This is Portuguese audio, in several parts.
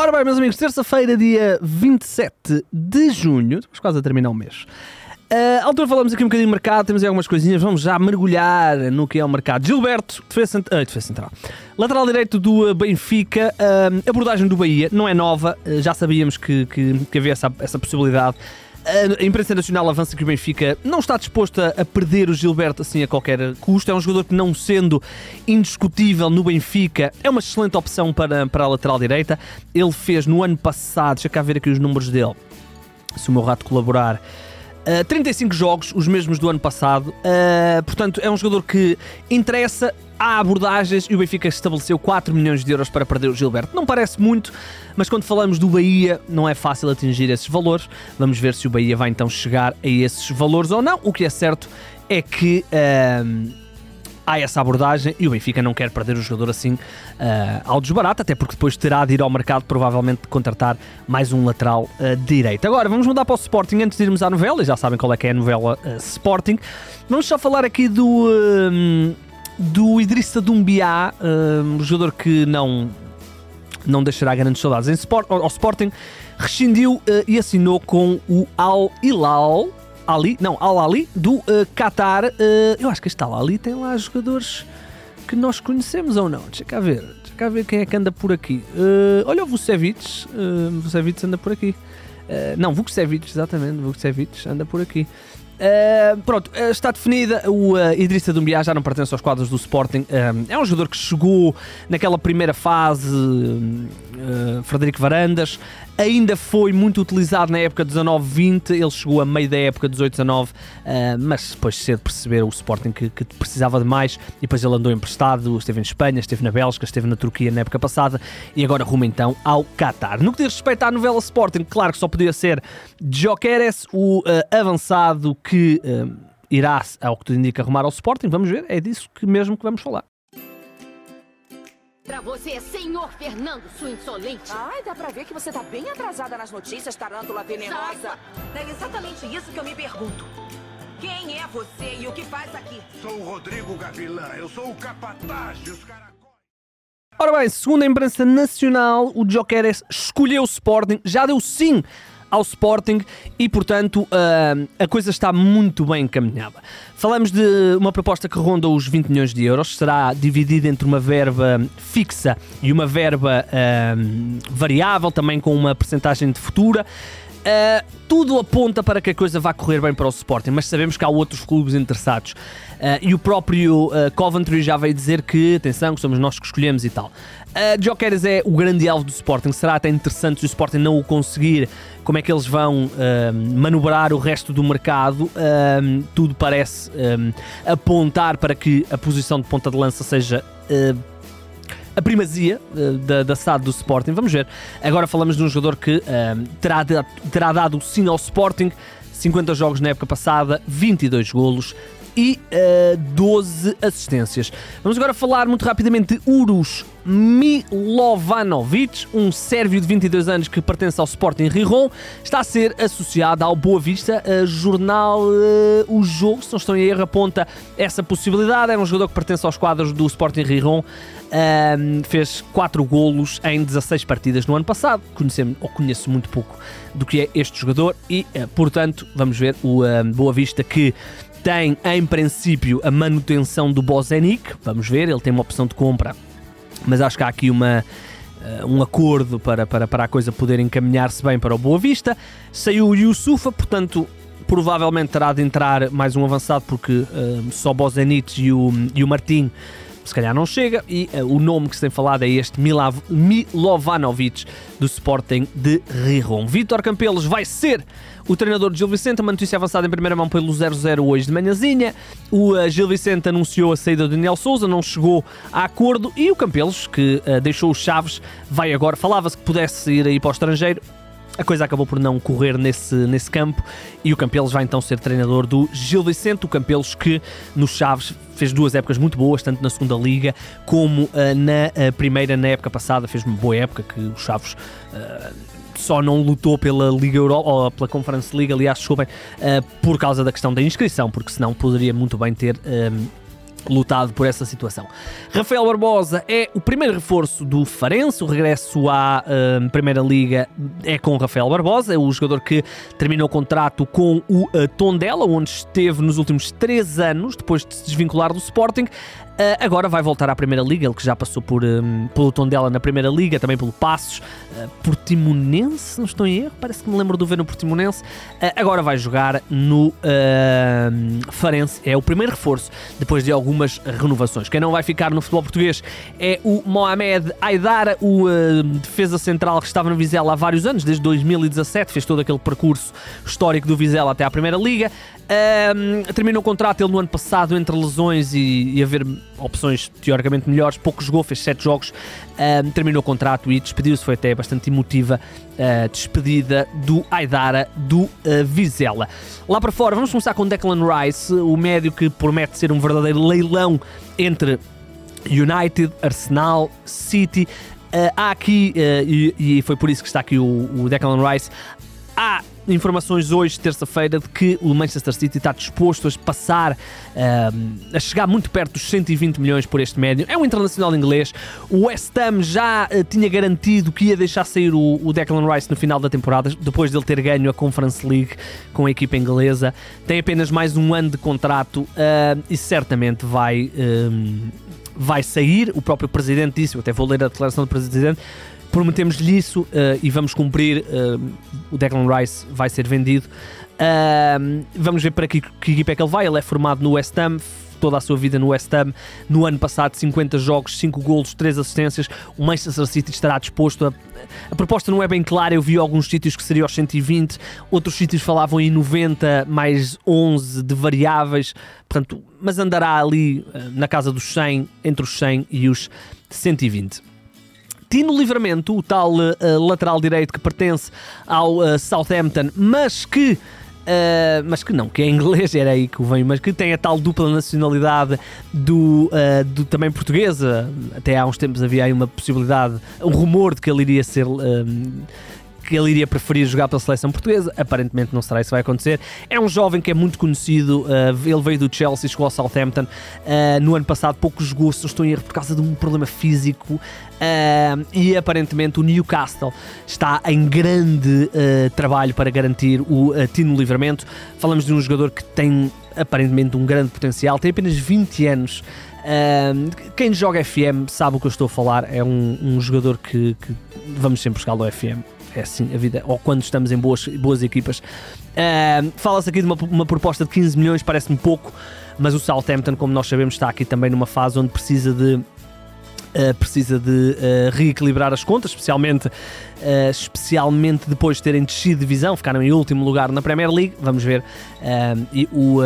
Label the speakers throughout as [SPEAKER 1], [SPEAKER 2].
[SPEAKER 1] Ora bem, meus amigos, terça-feira, dia 27 de junho, estamos quase a terminar o mês. Uh, à altura falamos aqui um bocadinho de mercado, temos aí algumas coisinhas, vamos já mergulhar no que é o mercado. Gilberto, defesa, cent... uh, defesa central. Lateral direito do Benfica, uh, abordagem do Bahia, não é nova, uh, já sabíamos que, que, que havia essa, essa possibilidade. A imprensa nacional avança que o Benfica não está disposto a perder o Gilberto assim a qualquer custo. É um jogador que, não sendo indiscutível no Benfica, é uma excelente opção para, para a lateral direita. Ele fez no ano passado, deixa cá ver aqui os números dele, se o meu rato colaborar. Uh, 35 jogos, os mesmos do ano passado. Uh, portanto, é um jogador que interessa há abordagens e o Benfica estabeleceu 4 milhões de euros para perder o Gilberto. Não parece muito, mas quando falamos do Bahia, não é fácil atingir esses valores. Vamos ver se o Bahia vai então chegar a esses valores ou não. O que é certo é que. Uh, há essa abordagem e o Benfica não quer perder o jogador assim uh, ao desbarato, até porque depois terá de ir ao mercado provavelmente contratar mais um lateral uh, direito. Agora vamos mudar para o Sporting antes de irmos à novela, já sabem qual é que é a novela uh, Sporting. Vamos só falar aqui do do Idrissa Dumbiá, um jogador que não, não deixará grandes saudades em sport, ao, Sporting, rescindiu uh, e assinou com o Al Hilal. Ali, não, Al Ali, do uh, Qatar. Uh, eu acho que este Al Ali tem lá jogadores que nós conhecemos ou não. Deixa cá ver, deixa cá ver quem é que anda por aqui. Uh, olha o Vucevic, uh, Vucevic anda por aqui. Uh, não, Vucevic, exatamente, Vucevic anda por aqui. Uh, pronto, uh, está definida. O uh, Idrissa Dumbiá já não pertence aos quadros do Sporting. É um jogador que chegou naquela primeira fase, Frederico Varandas. Ainda foi muito utilizado na época 19-20. Ele chegou a meio da época 18-19, mas depois cedo perceberam o Sporting que, que, precisava de mais. E depois ele andou emprestado. Esteve em Espanha, esteve na Bélgica, esteve na Turquia na época passada. E agora rumo então ao Qatar. No que diz respeito à novela Sporting, claro que só podia ser Jokeres, o avançado que uh, irá, ao que tudo indica, arrumar ao Sporting. Vamos ver, é disso que mesmo que vamos falar.
[SPEAKER 2] Pra você, senhor Fernando, sua insolente.
[SPEAKER 3] Ai, dá pra ver que você tá bem atrasada nas notícias, tarântula venenosa. É exatamente isso que eu me pergunto. Quem é você e o que faz aqui?
[SPEAKER 4] Sou o Rodrigo Gavilã, eu sou o capataz dos caracóis.
[SPEAKER 1] Ora bem, segundo a imprensa nacional, o Jokeres escolheu o Sporting, já deu sim ao Sporting e, portanto, uh, a coisa está muito bem encaminhada. Falamos de uma proposta que ronda os 20 milhões de euros, será dividida entre uma verba fixa e uma verba uh, variável, também com uma percentagem de futura. Uh, tudo aponta para que a coisa vá correr bem para o Sporting, mas sabemos que há outros clubes interessados. Uh, e o próprio uh, Coventry já veio dizer que, atenção, que somos nós que escolhemos e tal. Uh, Jokeres é o grande alvo do Sporting. Será até interessante se o Sporting não o conseguir, como é que eles vão manobrar o resto do mercado. Tudo parece apontar para que a posição de ponta de lança seja a primazia uh, da, da SAD do Sporting. Vamos ver. Agora falamos de um jogador que uh, terá, terá dado o sim ao Sporting. 50 jogos na época passada, 22 golos, e uh, eh, 12 assistências. Vamos agora falar muito rapidamente de Urus Milovanovic, um sérvio de 22 anos que pertence ao Sporting Riron, está a ser associado ao Boa Vista, a jornal uh, O Jogo, se não estou em erro, aponta essa possibilidade. É um jogador que pertence aos quadros do Sporting Riron. Um, fez 4 golos em 16 partidas no ano passado. Conhecemos, ou conheço muito pouco do que é este jogador e, uh, portanto, vamos ver o uh, Boa Vista que tem em princípio a manutenção do Bozenic. Vamos ver, ele tem uma opção de compra, mas acho que há aqui uma. Uh, um acordo para, para, para a coisa poder encaminhar-se bem para o Boa Vista. Saiu o Yusufa, portanto, provavelmente terá de entrar mais um avançado, porque uh, só Bozenic e o, e o Martim se calhar não chega, e uh, o nome que se tem falado é este Milav Milovanovic do Sporting de Riron. Vítor Campelos vai ser o treinador de Gil Vicente, uma notícia avançada em primeira mão pelo 00 hoje de manhãzinha. O uh, Gil Vicente anunciou a saída de Daniel Souza, não chegou a acordo, e o Campelos, que uh, deixou os Chaves, vai agora. Falava-se que pudesse ir aí para o estrangeiro, a coisa acabou por não correr nesse, nesse campo e o Campelos vai então ser treinador do Gil Vicente, o Campelos que nos Chaves fez duas épocas muito boas, tanto na segunda liga como uh, na uh, primeira, na época passada, fez uma boa época que os Chaves uh, só não lutou pela Liga Europa, ou pela Conference League, aliás, desculpem, por causa da questão da inscrição, porque senão poderia muito bem ter lutado por essa situação. Rafael Barbosa é o primeiro reforço do Farense, o regresso à uh, Primeira Liga é com Rafael Barbosa, é o jogador que terminou o contrato com o uh, Tondela, onde esteve nos últimos três anos, depois de se desvincular do Sporting. Uh, agora vai voltar à Primeira Liga, ele que já passou por, um, pelo Tondela na Primeira Liga, também pelo Passos, uh, Portimonense, não estou em erro, parece que me lembro de ver no Portimonense. Uh, agora vai jogar no uh, Farense, é o primeiro reforço, depois de algumas renovações. Quem não vai ficar no futebol português é o Mohamed Aidara, o defesa central que estava no Vizela há vários anos, desde 2017, fez todo aquele percurso histórico do Vizela até à Primeira Liga. Terminou o contrato ele no ano passado entre lesões e, e haver opções teoricamente melhores, pouco jogou, fez 7 jogos, um, terminou o contrato e despediu-se, foi até bastante emotiva a uh, despedida do Aidara do uh, Vizela. Lá para fora, vamos começar com Declan Rice, o médio que promete ser um verdadeiro leilão entre United, Arsenal, City. Uh, há aqui, uh, e, e, foi por isso que está aqui o, o Declan Rice, há informações hoje, terça-feira, de que o Manchester City está disposto a passar, uh, a chegar muito perto dos 120 milhões por este médio. É um internacional inglês. O West Ham já uh, tinha garantido que ia deixar sair o, o, Declan Rice no final da temporada, depois de ele ter ganho a Conference League com a equipa inglesa. Tem apenas mais um ano de contrato uh, e certamente vai. vai sair, o próprio presidente disse, eu até vou ler a declaração do presidente, prometemos-lhe isso uh, e vamos cumprir. Uh, o Declan Rice vai ser vendido. Uh, vamos ver para que, que equipa é que ele vai. Ele é formado no West Ham, toda a sua vida no West Ham. No ano passado, 50 jogos, 5 golos, 3 assistências. O Manchester City estará disposto a. A proposta não é bem clara, eu vi alguns sítios que seriam aos 120, outros sítios falavam em 90 mais 11 de variáveis, portanto, mas andará ali na casa dos 100, entre os 100 e os 120. Tino Livramento, o tal uh, lateral direito que pertence ao uh, Southampton, mas que Uh, mas que não, que é inglês, era aí que vem, mas que tem a tal dupla nacionalidade do, uh, do também portuguesa. Até há uns tempos havia aí uma possibilidade, um rumor de que ele iria ser. Uh, que ele iria preferir jogar pela seleção portuguesa. Aparentemente não será isso que vai acontecer. É um jovem que é muito conhecido. Uh, ele veio do Chelsea, chegou ao Southampton. Uh, no ano passado pouco jogou, se não estou em erro, por causa de um problema físico. Uh, e aparentemente o Newcastle está em grande trabalho para garantir o Tino Livramento. Falamos de um jogador que tem aparentemente um grande potencial, tem apenas 20 anos. Uh, quem joga FM sabe o que eu estou a falar. É um, um jogador que, que vamos sempre buscar ao FM é assim a vida, ou quando estamos em boas, boas equipas. Uh, Fala-se aqui de uma, uma proposta de 15 milhões, parece-me pouco, mas o Southampton, como nós sabemos, está aqui também numa fase onde precisa de. Uh, precisa de uh, reequilibrar as contas, especialmente, uh, especialmente depois de terem descido de divisão, ficaram em último lugar na Premier League. Vamos ver. e o.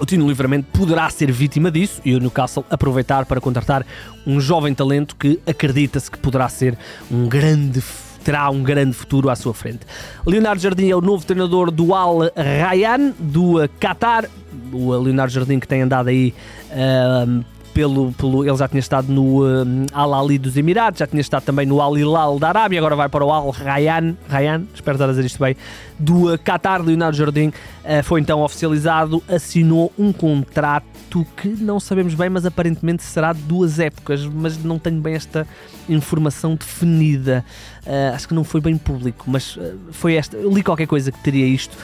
[SPEAKER 1] O Tino Livramento poderá ser vítima disso e o Newcastle aproveitar para contratar um jovem talento que acredita-se que poderá ser um grande terá um grande futuro à sua frente. Leonardo Jardim é o novo treinador do Al Rayyan, do Qatar. O Leonardo Jardim que tem andado aí uh, pelo, pelo, ele já tinha estado no um, Al Ali dos Emirados, já tinha estado também no Al Hilal da Arábia, agora vai para o Al Rayyan, Rayyan espero estar a dizer isto bem, do uh, Qatar. Leonardo Jardim uh, foi então oficializado, assinou um contrato que não sabemos bem, mas aparentemente será de duas épocas, mas não tenho bem esta informação definida. Uh, acho que não foi bem público, mas foi esta. Eu li qualquer coisa que teria isto.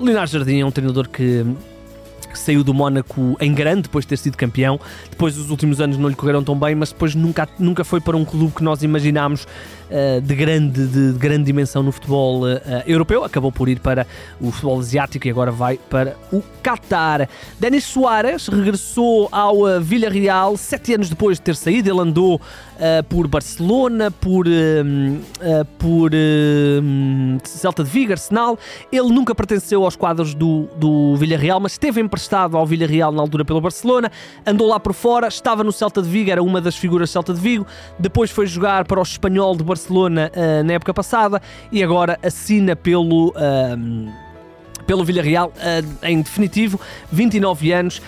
[SPEAKER 1] Leonardo Jardim é um treinador que que saiu do Mónaco em grande depois de ter sido campeão. Depois os últimos anos não lhe correram tão bem, mas depois nunca, nunca foi para um clube que nós imaginámos uh, de, grande, de, de, grande dimensão no futebol uh, europeu. Acabou por ir para o futebol asiático e agora vai para o Qatar. Denis Soares regressou ao uh, Villarreal sete anos depois de ter saído. Ele andou por Barcelona, por, por Celta de Vigo, Arsenal. Ele nunca pertenceu aos quadros do, do Villarreal, mas esteve emprestado emprestado ao Villarreal na altura pelo Barcelona, andou lá por fora, estava no Celta de Vigo, era uma das figuras Celta de Vigo, depois foi jogar para o Espanhol de Barcelona uh, na época passada e agora assina pelo. Uh, pelo Villarreal, uh, em definitivo, 29 anos,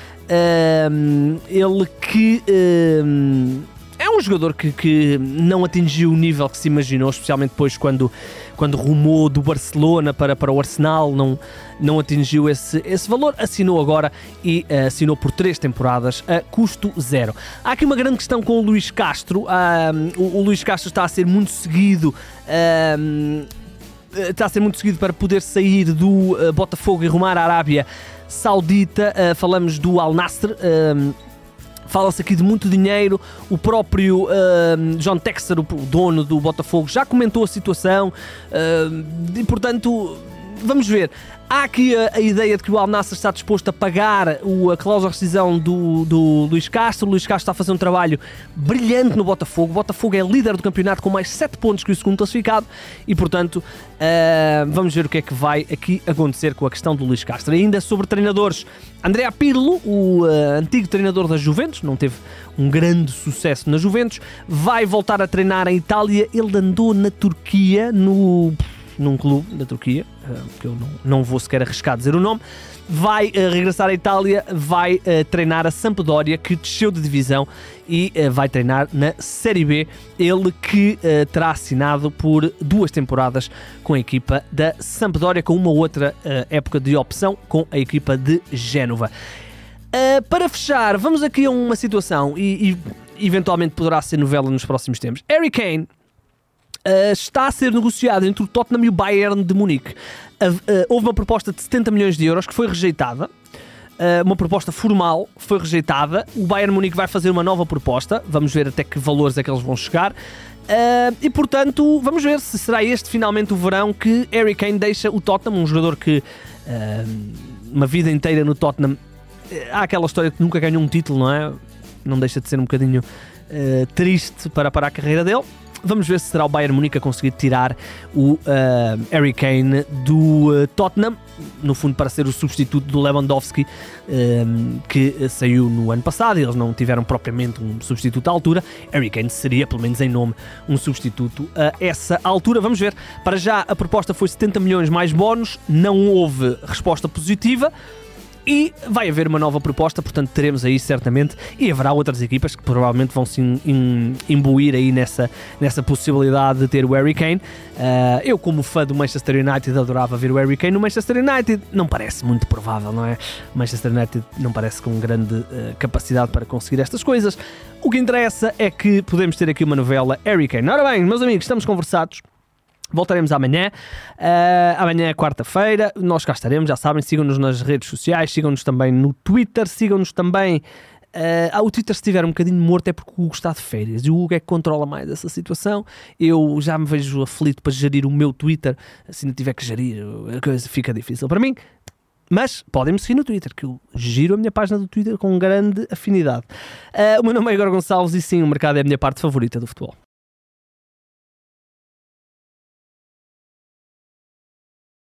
[SPEAKER 1] ele que um jogador que, que não atingiu o nível que se imaginou, especialmente depois quando, quando rumou do Barcelona para, para o Arsenal, não, não atingiu esse, esse valor. Assinou agora e uh, assinou por três temporadas a custo zero. Há aqui uma grande questão com o Luís Castro. Uh, o, o Luís Castro está a ser muito seguido. Uh, está a ser muito seguido para poder sair do uh, Botafogo e rumar à Arábia Saudita. Uh, falamos do Al Nasser. Uh, Fala-se aqui de muito dinheiro. O próprio John Texer, o dono do Botafogo, já comentou a situação e, portanto, vamos ver. Há aqui a, a, ideia de que o Al Nassr está disposto a pagar o, a cláusula de rescisão do, do Luís Castro. O Luís Castro está a fazer um trabalho brilhante no Botafogo. O Botafogo é líder do campeonato com mais 7 pontos que o segundo classificado e, portanto, uh, vamos ver o que é que vai aqui acontecer com a questão do Luís Castro. Ainda sobre treinadores, André Pirlo, o uh, antigo treinador da Juventus, não teve um grande sucesso na Juventus, vai voltar a treinar em Itália. Ele andou na Turquia no num clube da Turquia, eh, que eu não, não vou sequer arriscar dizer o nome, vai uh, regressar à Itália, vai uh, treinar a Sampdoria, que desceu de divisão e vai treinar na Série B. Ele que terá assinado por duas temporadas com a equipa da Sampdoria, com uma outra época de opção com a equipa de Génova. para fechar, vamos aqui a uma situação e, e eventualmente poderá ser novela nos próximos tempos. Harry Kane uh, está a ser negociado entre o Tottenham e o Bayern de Munique. Uh, uh, houve uma proposta de 70 milhões de euros que foi rejeitada. uma proposta formal foi rejeitada. O Bayern Munique vai fazer uma nova proposta. Vamos ver até que valores é que eles vão chegar. e portanto, vamos ver se será este finalmente o verão que Harry Kane deixa o Tottenham, um jogador que uma vida inteira no Tottenham. Há aquela história que nunca ganhou um título, não é? Não deixa de ser um bocadinho triste para, para a carreira dele. Vamos ver se será o Bayern Munique a conseguir tirar o uh, Harry Kane do uh, Tottenham, no fundo para ser o substituto do Lewandowski, uh, que saiu no ano passado. Eles não tiveram propriamente um substituto à altura. Harry Kane seria, pelo menos em nome, um substituto a essa altura. Vamos ver. Para já, a proposta foi 70 milhões mais bónus, não houve resposta positiva e vai haver uma nova proposta, portanto teremos aí certamente e haverá outras equipas que provavelmente vão se imbuir aí nessa, nessa possibilidade de ter o Harry Kane. Uh, eu como fã do Manchester United adorava ver o Harry Kane no Manchester United, não parece muito provável, não é? Manchester United não parece com grande uh, capacidade para conseguir estas coisas. O que interessa é que podemos ter aqui uma novela Harry Kane. Ora bem, meus amigos, estamos conversados. Voltaremos amanhã. Uh, amanhã é quarta-feira. Nós cá estaremos, já sabem. Sigam-nos nas redes sociais, sigam-nos também no Twitter, sigam-nos também. Uh, o Twitter, se estiver um bocadinho morto, é porque o Hugo está de férias e o Hugo é que controla mais essa situação. Eu já me vejo aflito para gerir o meu Twitter. Se não tiver que gerir, a coisa fica difícil para mim. Mas podem-me seguir no Twitter, que eu giro a minha página do Twitter com grande afinidade. Uh, o meu nome é Igor Gonçalves e sim, o mercado é a minha parte favorita do futebol.